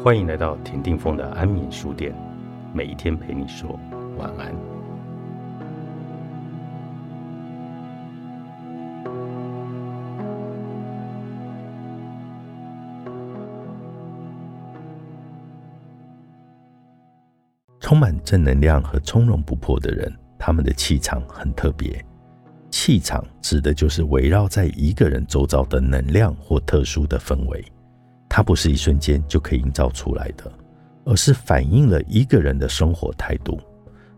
欢迎来到田定峰的安眠书店，每一天陪你说晚安。充满正能量和从容不迫的人，他们的气场很特别。气场指的就是围绕在一个人周遭的能量或特殊的氛围。它不是一瞬间就可以营造出来的，而是反映了一个人的生活态度，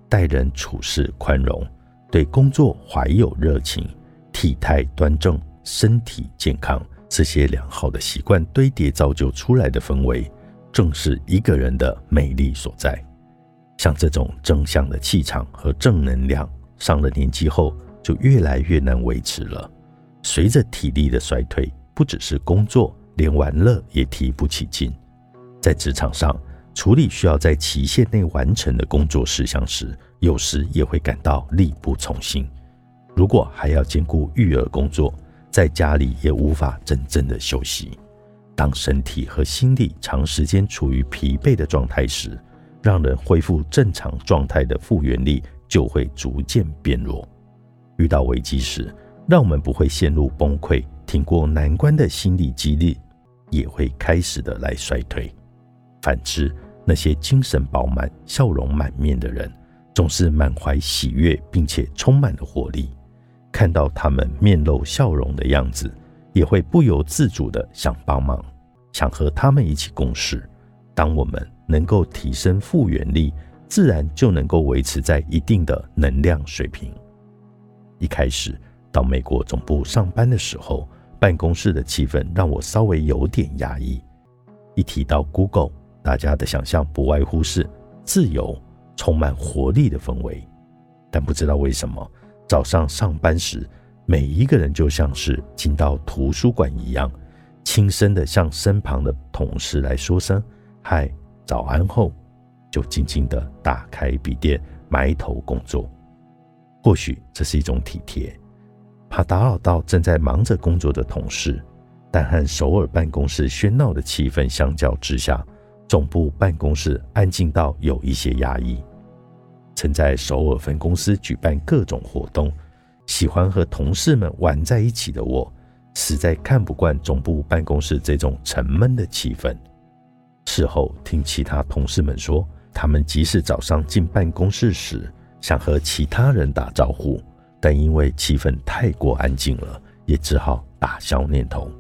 待人处事宽容，对工作怀有热情，体态端正，身体健康，这些良好的习惯堆叠造就出来的氛围，正是一个人的美丽所在。像这种正向的气场和正能量，上了年纪后就越来越难维持了。随着体力的衰退，不只是工作。连玩乐也提不起劲，在职场上处理需要在期限内完成的工作事项时，有时也会感到力不从心。如果还要兼顾育儿工作，在家里也无法真正的休息。当身体和心理长时间处于疲惫的状态时，让人恢复正常状态的复原力就会逐渐变弱。遇到危机时，让我们不会陷入崩溃，挺过难关的心理激励。也会开始的来衰退。反之，那些精神饱满、笑容满面的人，总是满怀喜悦，并且充满了活力。看到他们面露笑容的样子，也会不由自主的想帮忙，想和他们一起共事。当我们能够提升复原力，自然就能够维持在一定的能量水平。一开始到美国总部上班的时候。办公室的气氛让我稍微有点压抑。一提到 Google，大家的想象不外乎是自由、充满活力的氛围。但不知道为什么，早上上班时，每一个人就像是进到图书馆一样，轻声的向身旁的同事来说声“嗨，早安”后，就静静的打开笔电，埋头工作。或许这是一种体贴。怕打扰到正在忙着工作的同事，但和首尔办公室喧闹的气氛相较之下，总部办公室安静到有一些压抑。曾在首尔分公司举办各种活动，喜欢和同事们玩在一起的我，实在看不惯总部办公室这种沉闷的气氛。事后听其他同事们说，他们即使早上进办公室时想和其他人打招呼。但因为气氛太过安静了，也只好打消念头。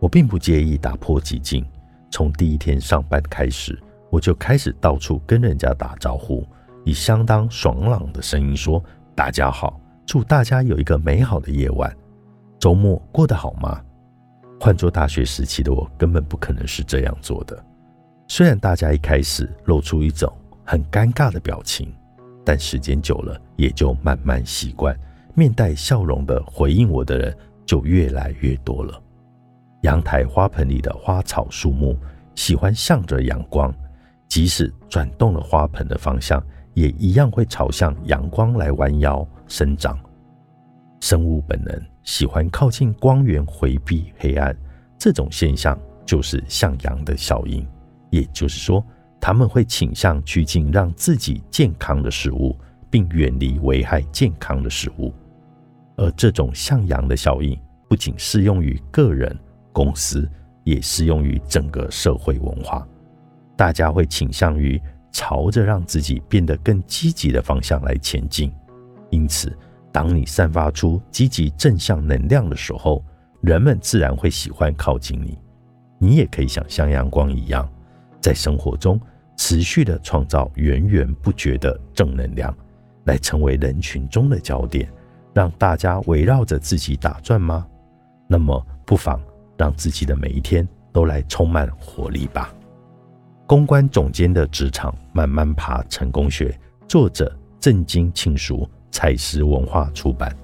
我并不介意打破寂静。从第一天上班开始，我就开始到处跟人家打招呼，以相当爽朗的声音说：“大家好，祝大家有一个美好的夜晚，周末过得好吗？”换做大学时期的我，根本不可能是这样做的。虽然大家一开始露出一种很尴尬的表情。但时间久了，也就慢慢习惯，面带笑容的回应我的人就越来越多了。阳台花盆里的花草树木喜欢向着阳光，即使转动了花盆的方向，也一样会朝向阳光来弯腰生长。生物本能喜欢靠近光源，回避黑暗，这种现象就是向阳的效应，也就是说。他们会倾向趋近让自己健康的事物，并远离危害健康的事物。而这种向阳的效应不仅适用于个人、公司，也适用于整个社会文化。大家会倾向于朝着让自己变得更积极的方向来前进。因此，当你散发出积极正向能量的时候，人们自然会喜欢靠近你。你也可以想像阳光一样。在生活中持续的创造源源不绝的正能量，来成为人群中的焦点，让大家围绕着自己打转吗？那么不妨让自己的每一天都来充满活力吧。公关总监的职场慢慢爬成功学，作者郑经庆书，彩石文化出版。